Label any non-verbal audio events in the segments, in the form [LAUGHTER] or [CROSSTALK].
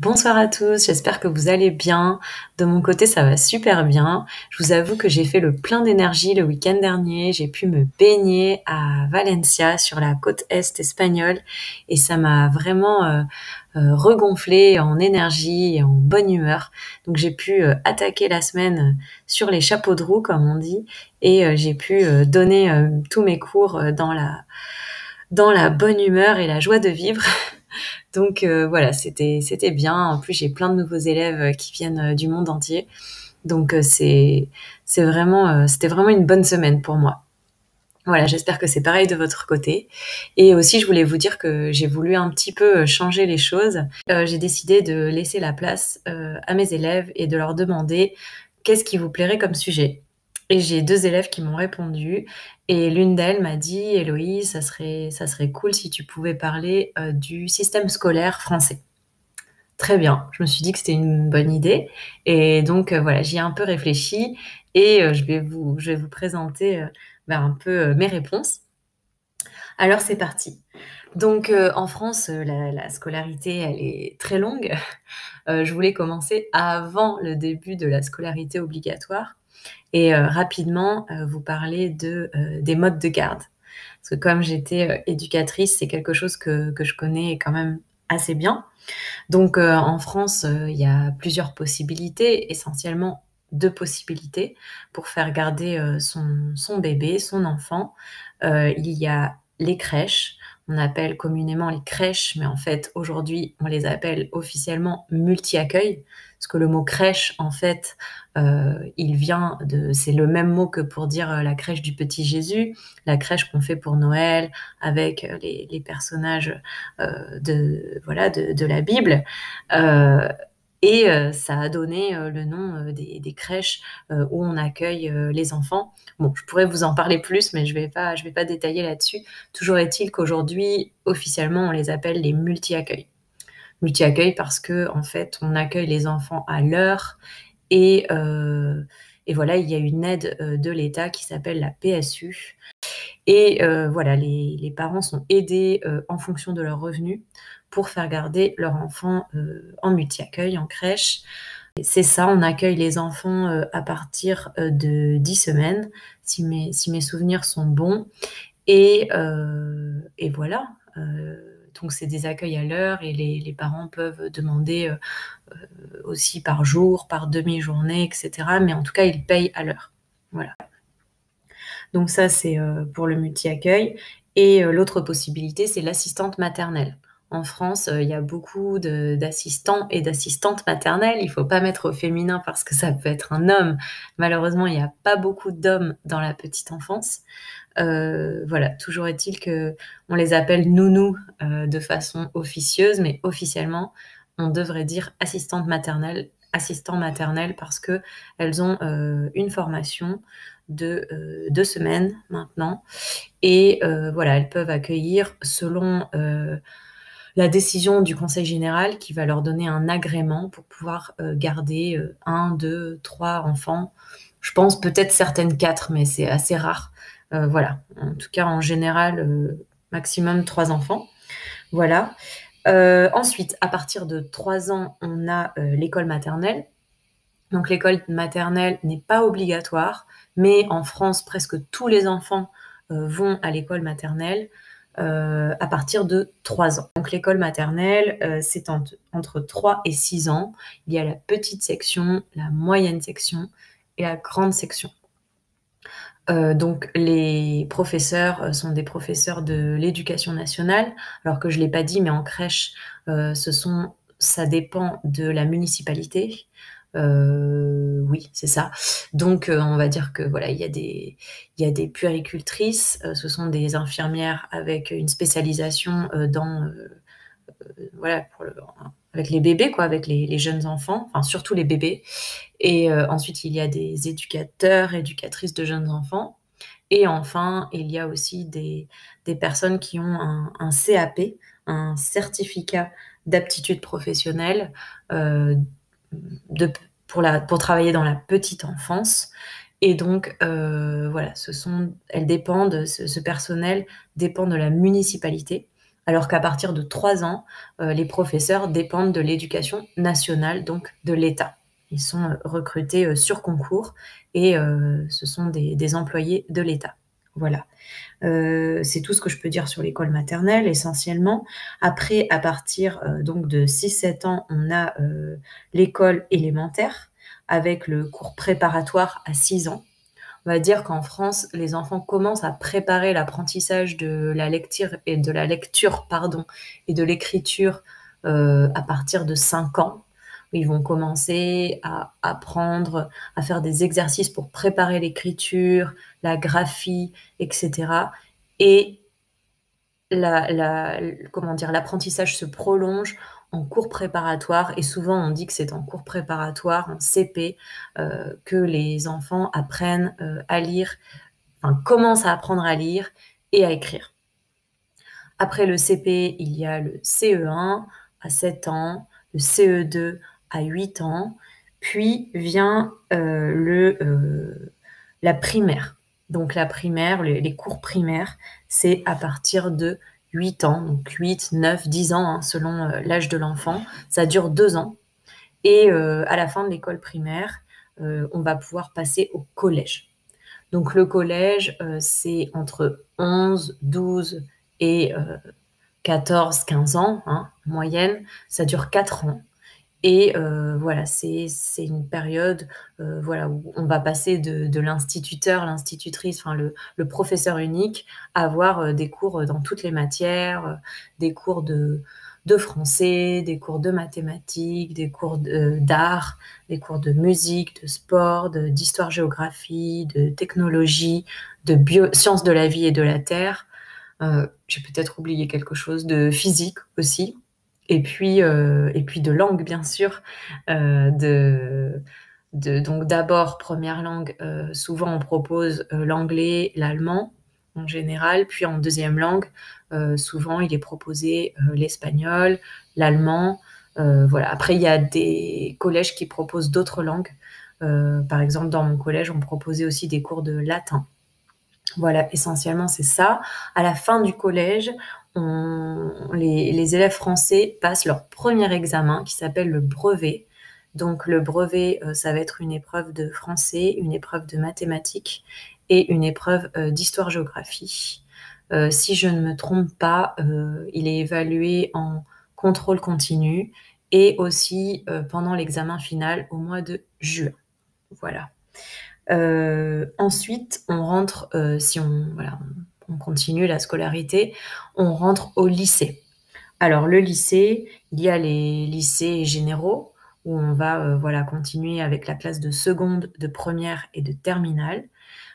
Bonsoir à tous, j'espère que vous allez bien. De mon côté, ça va super bien. Je vous avoue que j'ai fait le plein d'énergie le week-end dernier. J'ai pu me baigner à Valencia, sur la côte est espagnole, et ça m'a vraiment euh, euh, regonflé en énergie et en bonne humeur. Donc j'ai pu euh, attaquer la semaine sur les chapeaux de roue, comme on dit, et j'ai pu donner tous mes cours dans la dans la bonne humeur et la joie de vivre. [LAUGHS] Donc euh, voilà, c'était c'était bien. En plus, j'ai plein de nouveaux élèves euh, qui viennent euh, du monde entier. Donc c'est c'est vraiment c'était vraiment une bonne semaine pour moi. Voilà, j'espère que c'est pareil de votre côté. Et aussi, je voulais vous dire que j'ai voulu un petit peu changer les choses. j'ai décidé de laisser la place à mes élèves et de leur demander qu'est-ce qui vous plairait comme sujet. Et j'ai deux élèves qui m'ont répondu. Et l'une d'elles m'a dit, Héloïse, ça serait, ça serait cool si tu pouvais parler euh, du système scolaire français. Très bien, je me suis dit que c'était une bonne idée. Et donc euh, voilà, j'y ai un peu réfléchi et euh, je, vais vous, je vais vous présenter ben, un peu mes réponses. Alors c'est parti. Donc en France, la, la, scolarité, elle est très longue. [LAUGHS] je voulais commencer avant le début de la scolarité obligatoire et euh, rapidement euh, vous parler de, euh, des modes de garde. Parce que comme j'étais éducatrice, c'est quelque chose que, que, je connais quand même assez bien. Donc en France, il y a plusieurs possibilités, essentiellement deux possibilités pour faire garder son, son, bébé, son enfant. il y a les crèches, on appelle communément les crèches, mais en fait aujourd'hui on les appelle officiellement multi-accueil, parce que le mot crèche, en fait, euh, il vient de, c'est le même mot que pour dire euh, la crèche du petit Jésus, la crèche qu'on fait pour Noël avec euh, les, personnages de voilà de, la Bible. Et ça a donné le nom des, crèches où on accueille les enfants. Bon, je pourrais vous en parler plus, mais je je vais pas détailler là-dessus. Toujours est-il qu'aujourd'hui, officiellement, on les appelle les multi-accueils multi-accueil parce que en fait, on accueille les enfants à l'heure et, euh, voilà, il y a une aide euh, de l'État qui s'appelle la PSU. Et euh, voilà, les, les, parents sont aidés en fonction de leurs revenus pour faire garder leur enfant en multi-accueil, en crèche. C'est ça, on accueille les enfants à partir de 10 semaines, si mes, si mes souvenirs sont bons. Et, et voilà. Donc c'est des accueils à l'heure et les, parents peuvent demander euh, euh, aussi par jour, par demi-journée, etc. Mais en tout cas, ils payent à l'heure. Voilà. Donc ça, c'est euh, pour le multi-accueil. Et l'autre possibilité, c'est l'assistante maternelle. En France, il y a beaucoup d'assistants et d'assistantes maternelles. Il ne faut pas mettre au féminin parce que ça peut être un homme. Malheureusement, il n'y a pas beaucoup d'hommes dans la petite enfance. Euh, voilà, toujours est-il que on les appelle nounous euh, de façon officieuse, mais officiellement, on devrait dire assistante maternelle, assistant maternelle, parce que elles ont euh, une formation de deux semaines maintenant, et voilà, elles peuvent accueillir selon la décision du Conseil général qui va leur donner un agrément pour pouvoir garder un, deux, trois enfants. Je pense peut-être certaines quatre, mais c'est assez rare. Euh, voilà, en tout cas en général, euh, maximum trois enfants. Voilà. Euh, ensuite, à partir de trois ans, on a l'école maternelle. Donc l'école maternelle n'est pas obligatoire, mais en France, presque tous les enfants vont à l'école maternelle à partir de 3 ans. Donc l'école maternelle, c'est entre 3 et 6 ans. Il y a la petite section, la moyenne section et la grande section. Euh, donc les professeurs euh, sont des professeurs de l'éducation nationale, alors que je l'ai pas dit, mais en crèche, euh, ça dépend de la municipalité. Oui, c'est ça. Donc on va dire que voilà, il y a des, il y a des puéricultrices, ce sont des infirmières avec une spécialisation dans voilà pour le, avec les bébés, quoi, avec les, jeunes enfants, enfin surtout les bébés. Et euh, ensuite, il y a des éducateurs, éducatrices de jeunes enfants. Et enfin, il y a aussi des, personnes qui ont un, CAP, un certificat d'aptitude professionnelle euh, de, pour, travailler dans la petite enfance. Et donc, voilà, ce sont, elles dépendent, ce, personnel dépend de la municipalité, alors qu'à partir de 3 ans, les professeurs dépendent de l'éducation nationale, donc de l'État. Ils sont recrutés sur concours et ce sont des employés de l'État. Voilà. Euh, c'est tout ce que je peux dire sur l'école maternelle essentiellement. Après, à partir euh, donc de 6-7 ans, on a euh, l'école élémentaire avec le cours préparatoire à 6 ans. On va dire qu'en France, les enfants commencent à préparer l'apprentissage de la lecture et de la lecture et de l'écriture à partir de 5 ans. Ils vont commencer à apprendre à faire des exercices pour préparer l'écriture, la graphie, etc. Et la, comment dire, l'apprentissage se prolonge en cours préparatoire et souvent on dit que c'est en cours préparatoire, en CP, euh, que les enfants apprennent euh, à lire, commencent à apprendre à lire et à écrire. Après le CP, il y a le CE1 à 7 ans, le CE2 à 8 ans, puis vient euh, le, euh, la primaire. Donc la primaire, les, cours primaires, c'est à partir de 8 ans, donc 8, 9, 10 ans hein, selon euh, l'âge de l'enfant. Ça dure 2 ans. Et à la fin de l'école primaire, on va pouvoir passer au collège. Donc le collège, c'est entre 11, 12 et 14, 15 ans, hein, moyenne. Ça dure 4 ans. Et euh, voilà, c'est une période euh, voilà, où on va passer de, l'instituteur, l'institutrice, enfin le, professeur unique, à avoir euh, des cours dans toutes les matières, des cours de, de français, des cours de mathématiques, des cours d'art, des cours de musique, de sport, d'histoire-géographie, de, technologie, de bio, sciences de la vie et de la terre. J'ai peut-être oublié quelque chose de physique aussi et puis, euh, et puis de langue, bien sûr. Euh, de, donc d'abord, première langue, euh, souvent on propose l'anglais, l'allemand en général, puis en deuxième langue, souvent il est proposé l'espagnol, l'allemand. voilà. Après, il y a des collèges qui proposent d'autres langues. par exemple, dans mon collège, on proposait aussi des cours de latin. Voilà, essentiellement, c'est ça. À la fin du collège, les, élèves français passent leur premier examen qui s'appelle le brevet. Donc le brevet, euh, ça va être une épreuve de français, une épreuve de mathématiques et une épreuve euh, d'histoire-géographie. Euh, si je ne me trompe pas, il est évalué en contrôle continu et aussi pendant l'examen final au mois de juin. Voilà. ensuite, on rentre, si on, voilà, continue la scolarité, on rentre au lycée. Alors le lycée, il y a les lycées généraux où on va euh, voilà continuer avec la classe de seconde, de première et de terminale.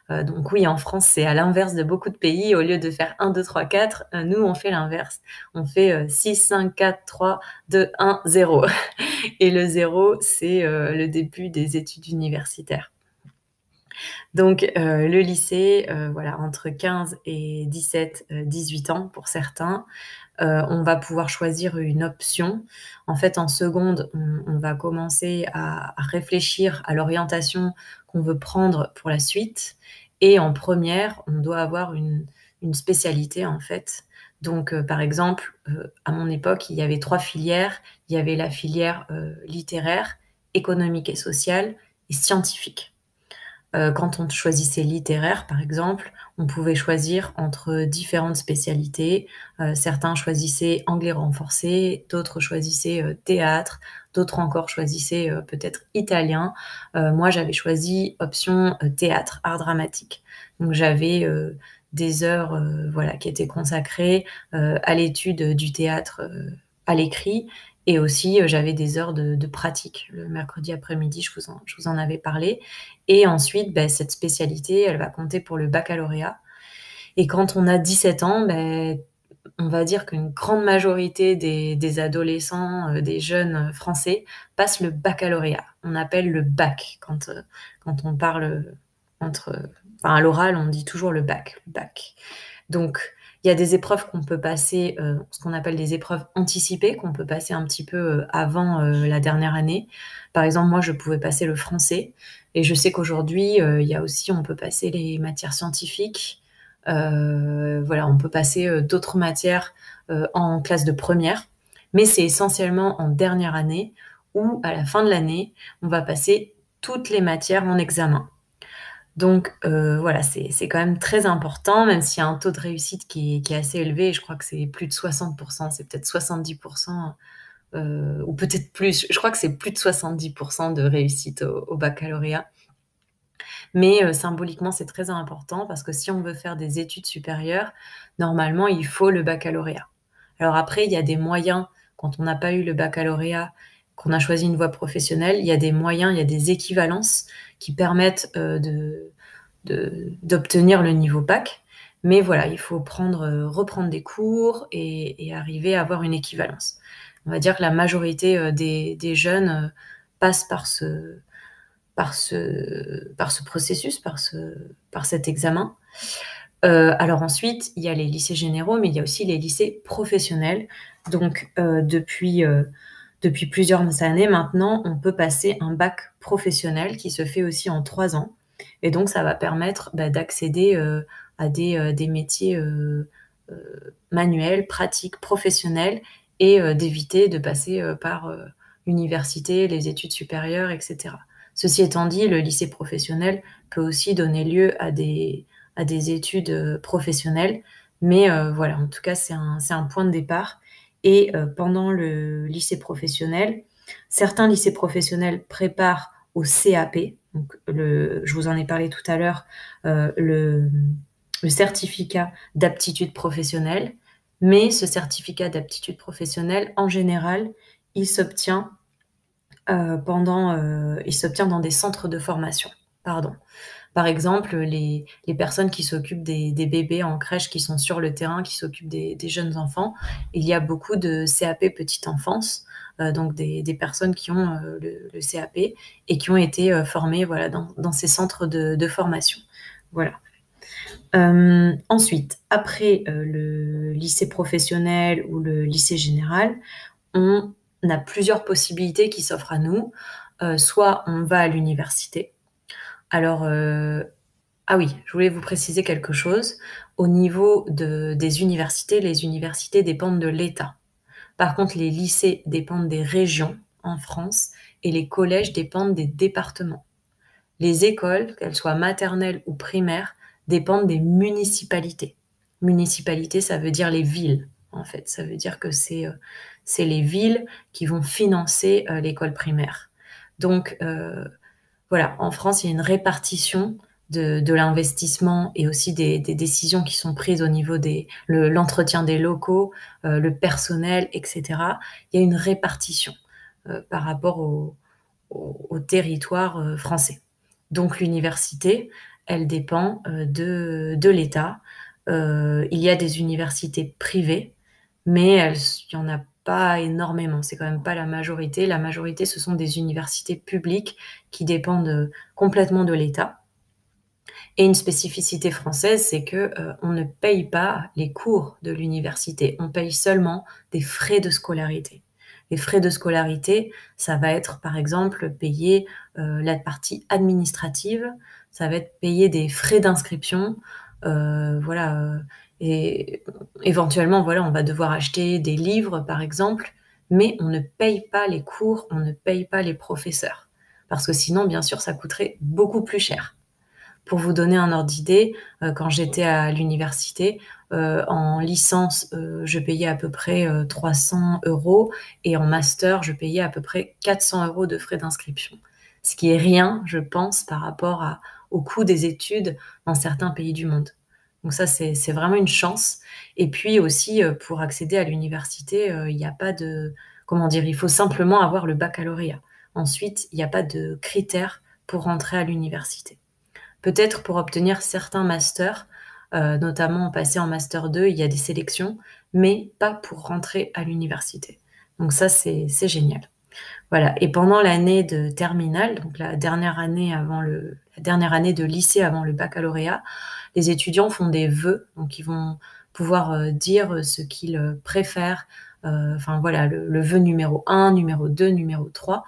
Euh, donc oui, en France, c'est à l'inverse de beaucoup de pays. Au lieu de faire 1, 2, 3, 4, nous, on fait l'inverse. On fait 6, 5, 4, 3, 2, 1, 0. Et le 0, c'est euh, le début des études universitaires. Donc euh, le lycée, euh, voilà, entre 15 et 17, 18 euh, ans pour certains, on va pouvoir choisir une option. En fait, en seconde, on, va commencer à, réfléchir à l'orientation qu'on veut prendre pour la suite. Et en première, on doit avoir une, spécialité en fait. Donc, par exemple, à mon époque, il y avait trois filières. Il y avait la filière littéraire, économique et sociale et scientifique. Euh, quand on choisissait littéraire, par exemple, on pouvait choisir entre différentes spécialités. Euh, certains choisissaient anglais renforcé, d'autres choisissaient euh, théâtre, d'autres encore choisissaient peut-être italien. moi, j'avais choisi option théâtre, art dramatique. Donc j'avais des heures voilà, qui étaient consacrées à l'étude du théâtre à l'écrit et aussi, euh, j'avais des heures de, pratique le mercredi après-midi, je, vous en, avais parlé. Et ensuite, ben, cette spécialité, elle va compter pour le baccalauréat. Et quand on a 17 ans, ben, on va dire qu'une grande majorité des, adolescents, euh, des jeunes français passent le baccalauréat. On appelle le bac quand, euh, quand on parle entre. Enfin, à l'oral, on dit toujours le bac. Le bac. Donc, Il y a des épreuves qu'on peut passer, euh, ce qu'on appelle des épreuves anticipées, qu'on peut passer un petit peu euh, avant euh, la dernière année. Par exemple, moi, je pouvais passer le français. Et je sais qu'aujourd'hui, il y a aussi, on peut passer les matières scientifiques. voilà, on peut passer d'autres matières en classe de première. Mais c'est essentiellement en dernière année ou à la fin de l'année, on va passer toutes les matières en examen. Donc euh, voilà, c'est quand même très important, même s'il y a un taux de réussite qui est, assez élevé, je crois que c'est plus de 60%, c'est peut-être 70%, euh, ou peut-être plus, je crois que c'est plus de 70% de réussite au, baccalauréat. Mais euh, symboliquement, c'est très important parce que si on veut faire des études supérieures, normalement, il faut le baccalauréat. Alors après, il y a des moyens, quand on n'a pas eu le baccalauréat, qu'on a choisi une voie professionnelle, il y a des moyens, il y a des équivalences qui permettent euh, d'obtenir le niveau bac. Mais voilà, il faut euh, reprendre des cours et, arriver à avoir une équivalence. On va dire que la majorité euh, des, jeunes passent par ce, processus, par, ce, par cet examen. alors ensuite, il y a les lycées généraux, mais il y a aussi les lycées professionnels. Donc depuis depuis plusieurs années maintenant, on peut passer un bac professionnel qui se fait aussi en trois ans. Et donc, ça va permettre bah, d'accéder euh, à des, euh, métiers euh, manuels, pratiques, professionnels et d'éviter de passer par l'université, les études supérieures, etc. Ceci étant dit, le lycée professionnel peut aussi donner lieu à des, études professionnelles. Mais voilà, en tout cas, c'est un point de départ. Et euh, pendant le lycée professionnel, certains lycées professionnels préparent au CAP. Donc je vous en ai parlé tout à l'heure, euh, le, certificat d'aptitude professionnelle. Mais ce certificat d'aptitude professionnelle, en général, il s'obtient euh, pendant, il s'obtient dans des centres de formation. Pardon. Par exemple, les, personnes qui s'occupent des, bébés en crèche, qui sont sur le terrain, qui s'occupent des, jeunes enfants, il y a beaucoup de CAP petite enfance, euh, donc des, personnes qui ont euh, le, CAP et qui ont été euh, formées voilà, dans, ces centres de, formation. Voilà. ensuite, après le lycée professionnel ou le lycée général, on a plusieurs possibilités qui s'offrent à nous. soit on va à l'université, alors, euh, ah oui, je voulais vous préciser quelque chose. Au niveau des universités, les universités dépendent de l'État. Par contre, les lycées dépendent des régions en France et les collèges dépendent des départements. Les écoles, qu'elles soient maternelles ou primaires, dépendent des municipalités. Municipalité, ça veut dire les villes, en fait. Ça veut dire que c'est euh, les villes qui vont financer euh, l'école primaire. Donc, voilà, en France, il y a une répartition de, l'investissement et aussi des, décisions qui sont prises au niveau de l'entretien des locaux, euh, le personnel, etc. Il y a une répartition euh, par rapport au, territoire euh, français. Donc l'université, elle dépend de, de l'État. il y a des universités privées, mais il y en a pas énormément, c'est quand même pas la majorité. La majorité, ce sont des universités publiques qui dépendent euh, complètement de l'État. Et une spécificité française, c'est que euh, on ne paye pas les cours de l'université, on paye seulement des frais de scolarité. Les frais de scolarité, ça va être par exemple payer euh, la partie administrative, ça va être payer des frais d'inscription, voilà, et éventuellement, voilà, on va devoir acheter des livres, par exemple, mais on ne paye pas les cours, on ne paye pas les professeurs. Parce que sinon, bien sûr, ça coûterait beaucoup plus cher. Pour vous donner un ordre d'idée, euh, quand j'étais à l'université, euh, en licence, euh, je payais à peu près 300 euros et en master, je payais à peu près 400 euros de frais d'inscription. Ce qui est rien, je pense, par rapport au coût des études dans certains pays du monde. Donc ça, c'est vraiment une chance. Et puis aussi, euh, pour accéder à l'université, euh, il n'y a pas de... Comment dire Il faut simplement avoir le baccalauréat. Ensuite, il n'y a pas de critères pour rentrer à l'université. Peut-être pour obtenir certains masters, euh, notamment passer en master 2, il y a des sélections, mais pas pour rentrer à l'université. Donc ça, c'est génial. Voilà. Et pendant l'année de terminale, donc la dernière année la dernière année de lycée avant le baccalauréat, les étudiants font des vœux, donc ils vont pouvoir dire ce qu'ils préfèrent, enfin voilà, le, vœu numéro 1, numéro 2, numéro 3.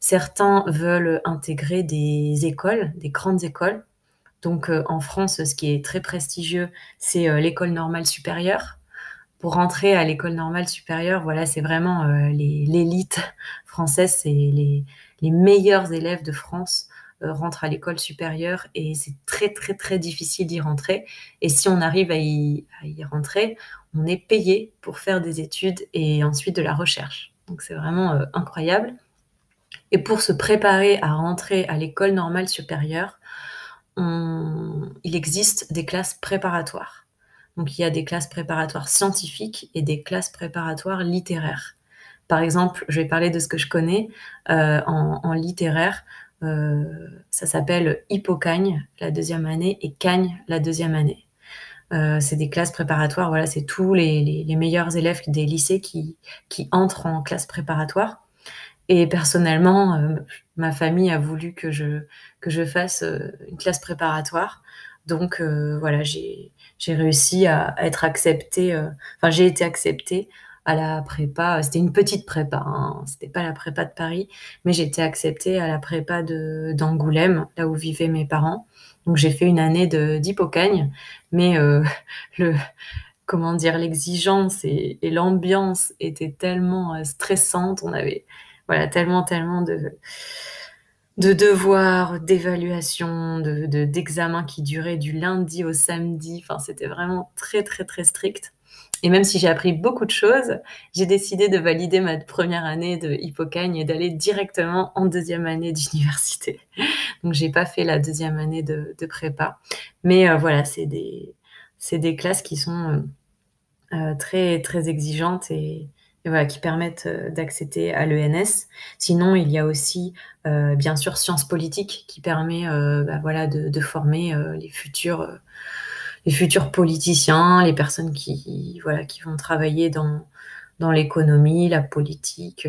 Certains veulent intégrer des écoles, des grandes écoles. Donc en France, ce qui est très prestigieux, c'est l'école normale supérieure pour rentrer à l'école normale supérieure, voilà, c'est vraiment euh, l'élite française, c'est les, meilleurs élèves de France euh, rentrent à l'école supérieure et c'est très très très difficile d'y rentrer. Et si on arrive à y, rentrer, on est payé pour faire des études et ensuite de la recherche. Donc c'est vraiment euh, incroyable. Et pour se préparer à rentrer à l'école normale supérieure, il existe des classes préparatoires. Donc il y a des classes préparatoires scientifiques et des classes préparatoires littéraires. Par exemple, je vais parler de ce que je connais euh, en, littéraire. Euh, ça s'appelle Hippocagne la deuxième année et Cagne la deuxième année. Euh, c'est des classes préparatoires. Voilà, c'est tous les, meilleurs élèves des lycées qui, qui entrent en classe préparatoire. Et personnellement, ma famille a voulu que je, que je fasse une classe préparatoire. Donc voilà, j'ai réussi à, être acceptée. Euh, enfin, j'ai été acceptée à la prépa. C'était une petite prépa, hein, c'était pas la prépa de Paris, mais été acceptée à la prépa de d'Angoulême, là où vivaient mes parents. Donc j'ai fait une année de d'hypocagne, mais euh, [LAUGHS] le comment dire l'exigence et, l'ambiance étaient tellement euh, stressantes. On avait voilà tellement tellement de de devoirs, d'évaluation, de, d'examens qui duraient du lundi au samedi. Enfin, c'était vraiment très, très, très strict. Et même si j'ai appris beaucoup de choses, j'ai décidé de valider ma première année de Hippocagne et d'aller directement en deuxième année [LAUGHS] d'université. Donc, j'ai pas fait la deuxième année de, prépa. Mais euh, voilà, c'est des, c'est des classes qui sont euh, euh, très, très exigeantes et, voilà, qui permettent d'accéder à l'ENS. Sinon, il y a aussi, bien sûr, sciences politiques qui permet bah, voilà, de, former les futurs les futurs politiciens, les personnes qui voilà qui vont travailler dans dans l'économie, la politique.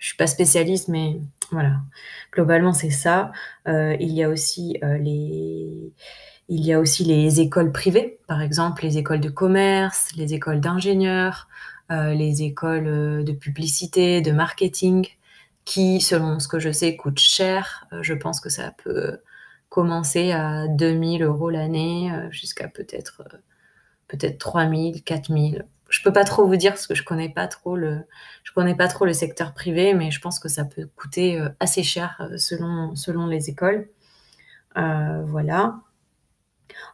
je suis pas spécialiste, mais voilà, globalement c'est ça. il y a aussi les il y a aussi les écoles privées, par exemple les écoles de commerce, les écoles d'ingénieurs, euh, les écoles euh, de publicité, de marketing, qui, selon ce que je sais, coûtent cher. Euh, je pense que ça peut commencer à 2000 euros l'année jusqu'à peut-être peut-être 3000, 4000. Je peux pas trop vous dire parce que je connais pas trop je connais pas trop le secteur privé, mais je pense que ça peut coûter assez cher selon les écoles. Euh, voilà.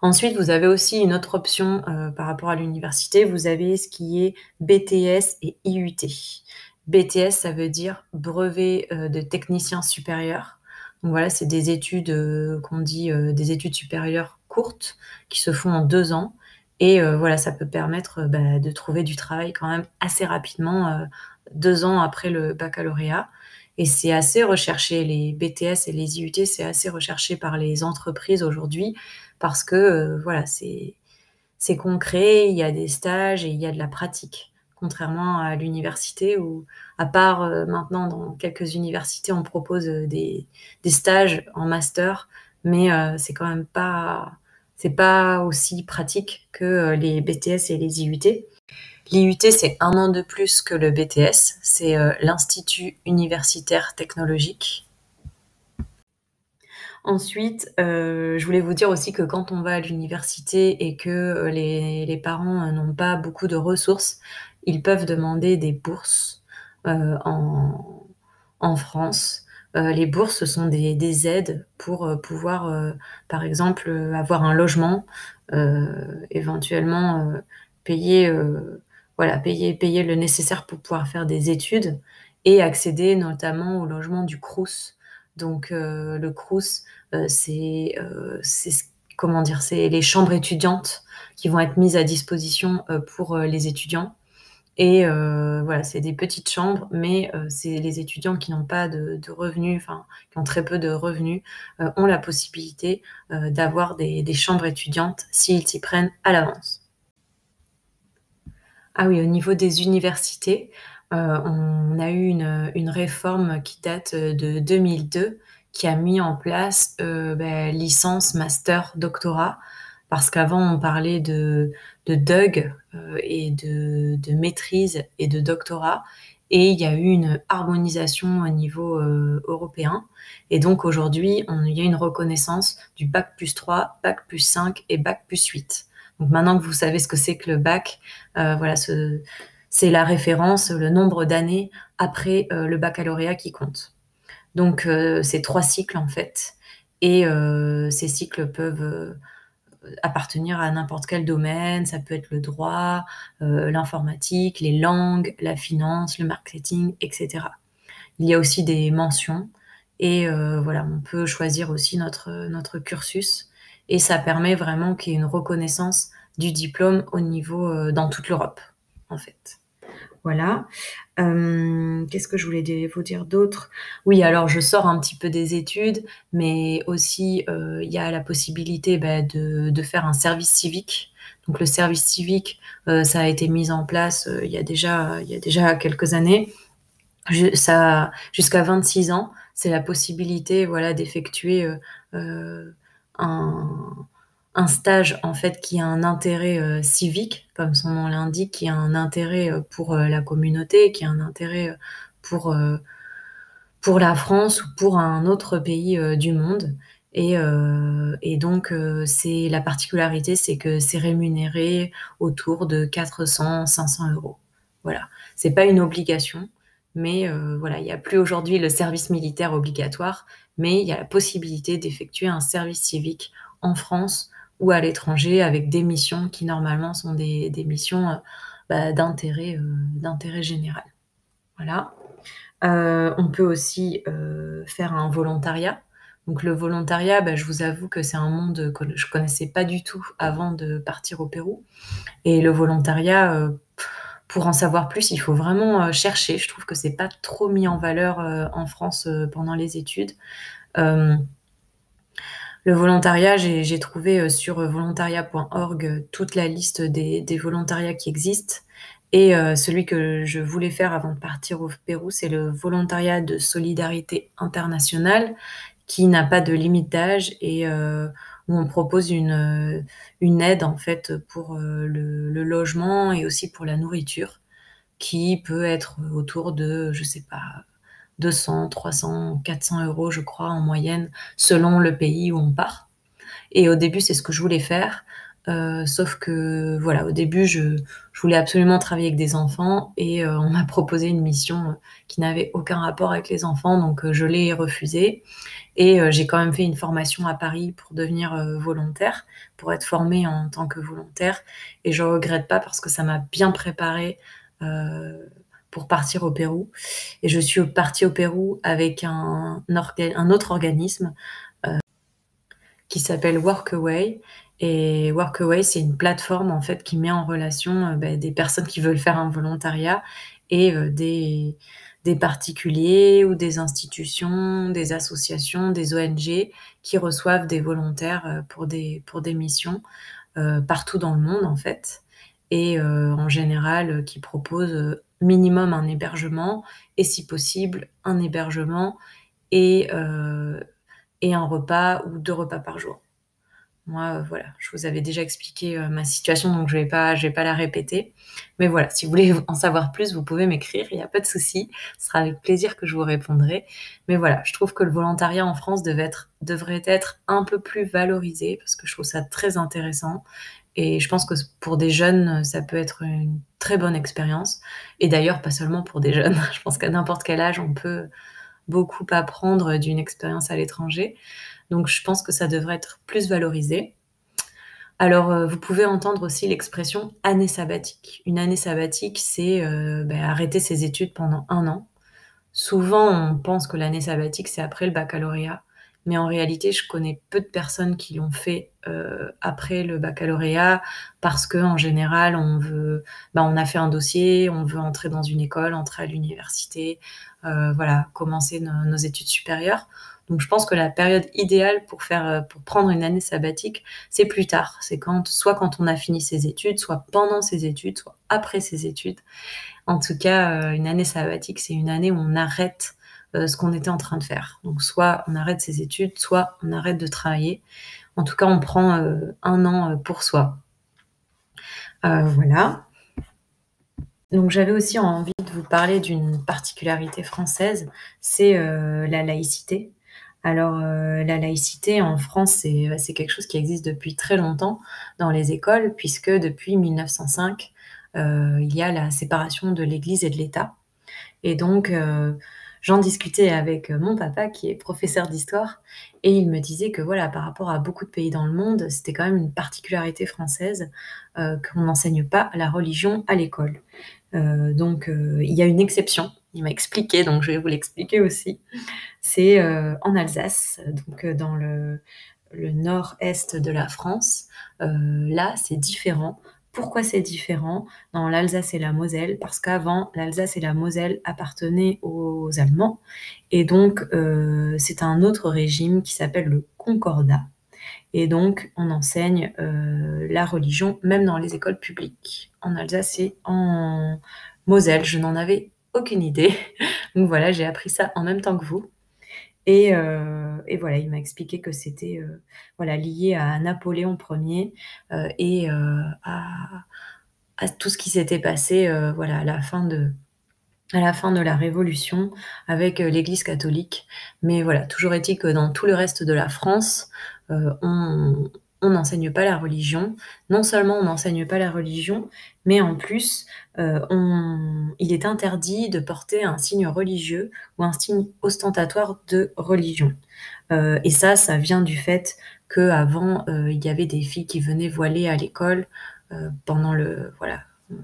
Ensuite, vous avez aussi une autre option euh, par rapport à l'université. Vous avez ce qui est BTS et IUT. BTS, ça veut dire brevet euh, de technicien supérieur. Donc voilà, c'est des études euh, qu'on dit des études supérieures courtes qui se font en deux ans. Et voilà, ça peut permettre bah, de trouver du travail quand même assez rapidement, deux ans après le baccalauréat. Et c'est assez recherché, les BTS et les IUT, c'est assez recherché par les entreprises aujourd'hui parce que euh, voilà, c'est concret, il y a des stages et il y a de la pratique. Contrairement à l'université où, à part euh, maintenant dans quelques universités, on propose euh, des, stages en master, mais c'est quand même pas c'est pas aussi pratique que les BTS et les IUT. L'IUT, c'est un an de plus que le BTS, c'est l'Institut universitaire technologique. Ensuite, euh, je voulais vous dire aussi que quand on va à l'université et que euh, les, parents euh, n'ont pas beaucoup de ressources, ils peuvent demander des bourses euh, en, France. Euh, les bourses sont des, des aides pour euh, pouvoir, par exemple, avoir un logement, éventuellement payer, voilà, payer, payer le nécessaire pour pouvoir faire des études et accéder notamment au logement du Crous. Donc le Crous, c'est comment dire, c'est les chambres étudiantes qui vont être mises à disposition pour les étudiants. Et voilà, c'est des petites chambres, mais c'est les étudiants qui n'ont pas de, revenus, enfin, qui ont très peu de revenus, ont la possibilité d'avoir des, chambres étudiantes s'ils s'y prennent à l'avance. Ah oui, au niveau des universités, on a eu une, réforme qui date de 2002 qui a mis en place euh, ben, licence, master, doctorat. Parce qu'avant on parlait de, de DUG et de, de, maîtrise et de doctorat, et il y a eu une harmonisation au niveau européen. Et donc aujourd'hui, il y a une reconnaissance du bac plus 3, bac plus 5 et bac plus 8. Donc maintenant que vous savez ce que c'est que le bac, voilà, c'est la référence, le nombre d'années après le baccalauréat qui compte. Donc, euh, c'est trois cycles en fait. Et euh, ces cycles peuvent euh, appartenir à n'importe quel domaine. Ça peut être le droit, l'informatique, les langues, la finance, le marketing, etc. Il y a aussi des mentions. Et voilà, on peut choisir aussi notre, notre cursus. Et ça permet vraiment qu'il y ait une reconnaissance du diplôme au niveau dans toute l'Europe, en fait. Voilà. Euh, qu'est-ce que je voulais vous dire d'autre? Oui, alors je sors un petit peu des études, mais aussi euh, il y a la possibilité bah, de, faire un service civique. Donc le service civique, euh, ça a été mis en place il y a déjà y a déjà quelques années. jusqu'à 26 ans, c'est la possibilité voilà d'effectuer un un stage en fait qui a un intérêt euh, civique, comme son nom l'indique, qui a un intérêt euh, pour euh, la communauté, qui a un intérêt pour, pour la France ou pour un autre pays du monde. Et, donc, c'est la particularité, c'est que c'est rémunéré autour de 400-500 euros. Voilà, c'est pas une obligation, mais voilà, il n'y a plus aujourd'hui le service militaire obligatoire, mais il y a la possibilité d'effectuer un service civique en France ou à l'étranger avec des missions qui normalement sont des, missions euh, bah, d'intérêt, euh, d'intérêt général. Voilà. Euh, on peut aussi faire un volontariat. Donc le volontariat, bah, je vous avoue que c'est un monde que je connaissais pas du tout avant de partir au Pérou. Et le volontariat, pour en savoir plus, il faut vraiment chercher. Je trouve que c'est pas trop mis en valeur en France pendant les études. Le volontariat, j'ai trouvé euh, sur euh, volontariat.org euh, toute la liste des, volontariats qui existent. Et celui que je voulais faire avant de partir au Pérou, c'est le volontariat de solidarité internationale qui n'a pas de limite et où on propose une, une aide en fait pour le, le, logement et aussi pour la nourriture qui peut être autour de, je sais pas, 200, 300, 400 euros, je crois, en moyenne, selon le pays où on part. Et au début, c'est ce que je voulais faire. Euh, sauf que, voilà, au début, je, voulais absolument travailler avec des enfants et euh, on m'a [LAUGHS] proposé une mission qui n'avait aucun rapport avec les enfants, donc euh, je l'ai refusée. Et j'ai quand même fait une formation à Paris pour devenir volontaire, pour être formée en tant que volontaire. Et je regrette pas parce que ça m'a bien préparée pour partir au Pérou. Et je suis partie au Pérou avec un, autre organisme euh, qui s'appelle Workaway. Et Workaway, c'est une plateforme en fait qui met en relation euh, bah, des personnes qui veulent faire un volontariat et euh, des, des particuliers ou des institutions, des associations, des ONG qui reçoivent des volontaires pour des, pour des missions partout dans le monde en fait. Et en général, qui proposent minimum un hébergement et si possible un hébergement et, euh, et un repas ou deux repas par jour. Moi, euh, voilà, je vous avais déjà expliqué euh, ma situation, donc je vais pas, je vais pas la répéter. Mais voilà, si vous voulez [LAUGHS] en savoir plus, vous pouvez m'écrire, il n'y a pas de souci. Ce sera avec plaisir que je vous répondrai. Mais voilà, je trouve que le volontariat en France devrait être un peu plus valorisé parce que je trouve ça très intéressant. Et je pense que pour des jeunes, ça peut être une très bonne expérience. Et d'ailleurs, pas seulement pour des jeunes. [LAUGHS] Je pense qu'à n'importe quel âge, on peut beaucoup apprendre d'une expérience à l'étranger. Donc, je pense que ça devrait être plus valorisé. Alors, euh, vous pouvez entendre aussi l'expression année sabbatique. Une année sabbatique, c'est euh, ben, arrêter ses études pendant un an. Souvent, on pense que l'année sabbatique, c'est après le baccalauréat mais en réalité, je connais peu de personnes qui l'ont fait euh, après le baccalauréat parce que en général, on veut, bah, on a fait un dossier, on veut entrer dans une école, entrer à l'université, euh, voilà, commencer nos études supérieures. Donc, je pense que la période idéale pour faire, euh, pour prendre une année sabbatique, c'est plus tard. C'est quand, soit quand on a fini ses études, soit pendant ses études, soit après ses études. En tout cas, une année sabbatique, c'est une année où on arrête euh, ce qu'on était en train de faire. Donc soit on arrête ses études, soit on arrête de travailler. En tout cas, on prend un an pour soi. voilà. Donc j'avais aussi envie de vous parler d'une particularité française, c'est la laïcité. Alors la laïcité en France, c'est quelque chose qui existe depuis très longtemps dans les écoles, puisque depuis 1905, il y a la séparation de l'Église et de l'État. Et donc, j'en discutais avec mon papa qui est professeur d'histoire et il me disait que voilà, par rapport à beaucoup de pays dans le monde, c'était quand même une particularité française qu'on n'enseigne pas la religion à l'école. donc, il y a une exception. Il m'a expliqué, donc je vais vous l'expliquer aussi. C'est en Alsace, donc dans le, le nord-est de la France. là, c'est différent. Pourquoi c'est différent dans l'Alsace et la Moselle? Parce qu'avant, l'Alsace et la Moselle appartenaient aux Allemands, et donc euh, c'est un autre régime qui s'appelle le Concordat. Et donc, on enseigne euh, la religion même dans les écoles publiques, en Alsace et en Moselle. Je n'en avais aucune idée. [LAUGHS] Donc voilà, j'ai appris ça en même temps que vous. Euh, et, voilà, il m'a expliqué que c'était euh, voilà, lié à Napoléon Ier euh, et à, tout ce qui s'était passé voilà, à, la fin de, à la fin de la Révolution avec l'Église catholique. Mais voilà, toujours est-il que dans tout le reste de la France, on, on n'enseigne pas la religion. Non seulement on n'enseigne pas la religion, mais en plus, euh, il est interdit de porter un signe religieux ou un signe ostentatoire de religion. Euh, et ça, ça vient du fait qu'avant, euh, il y avait des filles qui venaient voiler à l'école pendant le voilà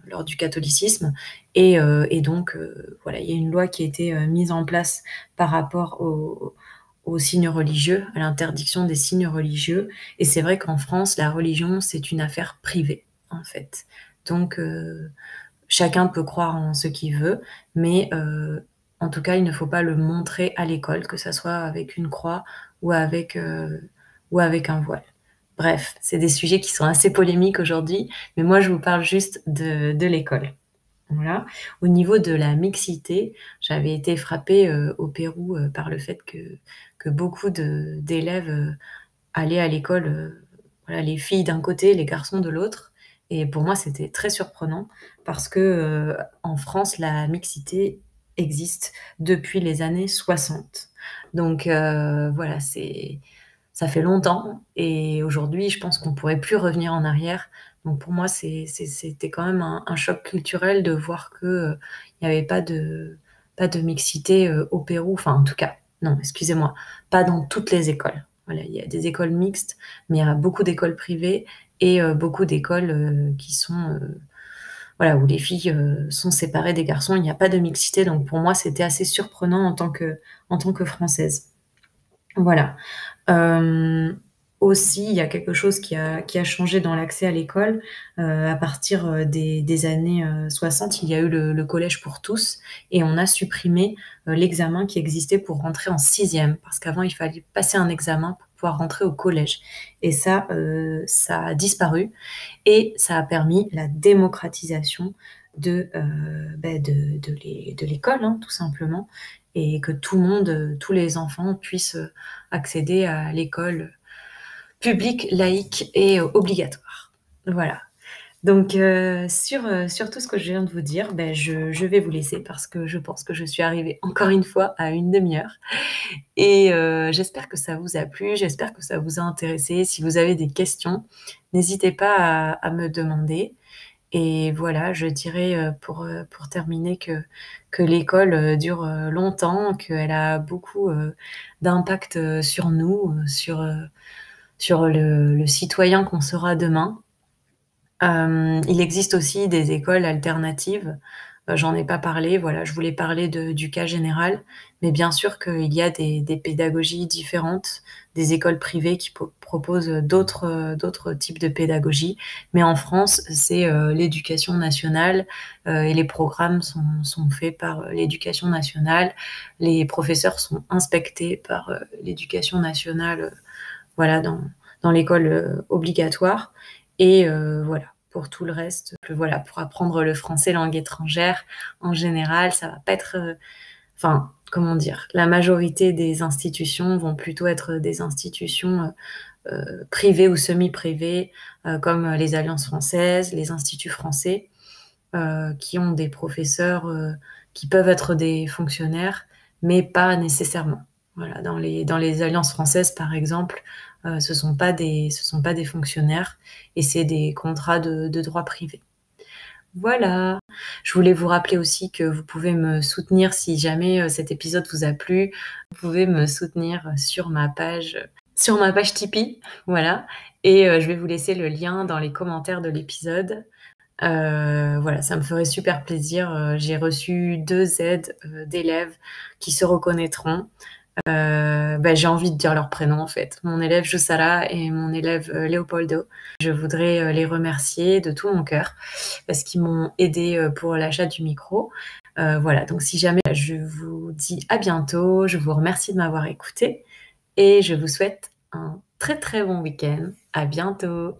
lors du catholicisme et donc voilà il y a une loi qui a été mise en place par rapport au, aux signes religieux, à l'interdiction des signes religieux. Et c'est vrai qu'en France, la religion, c'est une affaire privée, en fait. Donc, euh, chacun peut croire en ce qu'il veut, mais euh, en tout cas, il ne faut pas le montrer à l'école, que ce soit avec une croix ou avec, euh, ou avec un voile. Bref, c'est des sujets qui sont assez polémiques aujourd'hui, mais moi, je vous parle juste de, de l'école. Au niveau de la mixité, j'avais été frappée au Pérou par le fait que que beaucoup d'élèves euh, allaient à l'école, euh, les filles d'un côté, les garçons de l'autre. Et pour moi, c'était très surprenant parce que euh, en France, la mixité existe depuis les années 60. Donc voilà, c'est ça fait longtemps et aujourd'hui, je pense qu'on pourrait plus revenir en arrière. Donc pour moi, c'était quand même un, choc culturel de voir que il n'y avait pas de pas de mixité au Pérou, enfin en tout cas non, excusez-moi, pas dans toutes les écoles. Voilà, il y a des écoles mixtes, mais il y a beaucoup d'écoles privées et euh, beaucoup d'écoles euh, qui sont euh, voilà où les filles sont séparées des garçons. Il n'y a pas de mixité, donc pour moi c'était assez surprenant en tant que en tant que française. Voilà aussi, il y a quelque chose qui a, qui a changé dans l'accès à l'école. Euh, à partir euh, des, des années 60, euh, il y a eu le, collège pour tous et on a supprimé l'examen qui existait pour rentrer en sixième parce qu'avant, il fallait passer un examen pour pouvoir rentrer au collège. Et ça, ça a disparu et ça a permis la démocratisation de, ben de, de l'école, hein, tout simplement, et que tout le monde, tous les enfants puissent accéder à l'école public, laïque et obligatoire. Voilà. Donc euh, sur, euh, sur tout ce que je viens de vous dire, ben, je, je, vais vous laisser parce que je pense que je suis arrivée encore une fois à une demi-heure. Et euh, j'espère que ça vous a plu, j'espère que ça vous a intéressé. Si vous avez des questions, n'hésitez pas à, à, me demander. Et voilà, je dirais pour, pour terminer que, que l'école dure longtemps, qu'elle a beaucoup d'impact sur nous, sur sur le, citoyen qu'on sera demain. Euh, il existe aussi des écoles alternatives. Euh, j'en ai pas parlé. Voilà, je voulais parler du cas général, mais bien sûr qu'il y a des, pédagogies différentes, des écoles privées qui proposent d'autres types de pédagogie. Mais en France, c'est euh, l'éducation nationale et les programmes sont faits par l'éducation nationale. Les professeurs sont inspectés par l'éducation nationale voilà, dans, dans l'école euh, obligatoire. Et euh, voilà, pour tout le reste, voilà, pour apprendre le français langue étrangère, en général, ça va pas être, euh, enfin, comment dire, la majorité des institutions vont plutôt être des institutions privés ou semi-privés, comme les alliances françaises, les instituts français, qui ont des professeurs qui peuvent être des fonctionnaires, mais pas nécessairement. Voilà, dans les, dans les alliances françaises, par exemple, ce ne sont, pas des, sont pas des fonctionnaires et c'est des contrats de, droit privé. Voilà. Je voulais vous rappeler aussi que vous pouvez me soutenir si jamais cet épisode vous a plu. Vous pouvez me soutenir sur ma page sur ma page Tipeee, voilà. Et je vais vous laisser le lien dans les commentaires de l'épisode. voilà, ça me ferait super plaisir. J'ai reçu deux aides d'élèves qui se reconnaîtront. Bah, j'ai envie de dire leur prénom en fait. Mon élève Jussara et mon élève Leopoldo. Je voudrais les remercier de tout mon cœur parce qu'ils m'ont aidé pour l'achat du micro. voilà, donc si jamais je vous dis à bientôt, je vous remercie de m'avoir écouté et je vous souhaite un très très bon week-end. À bientôt.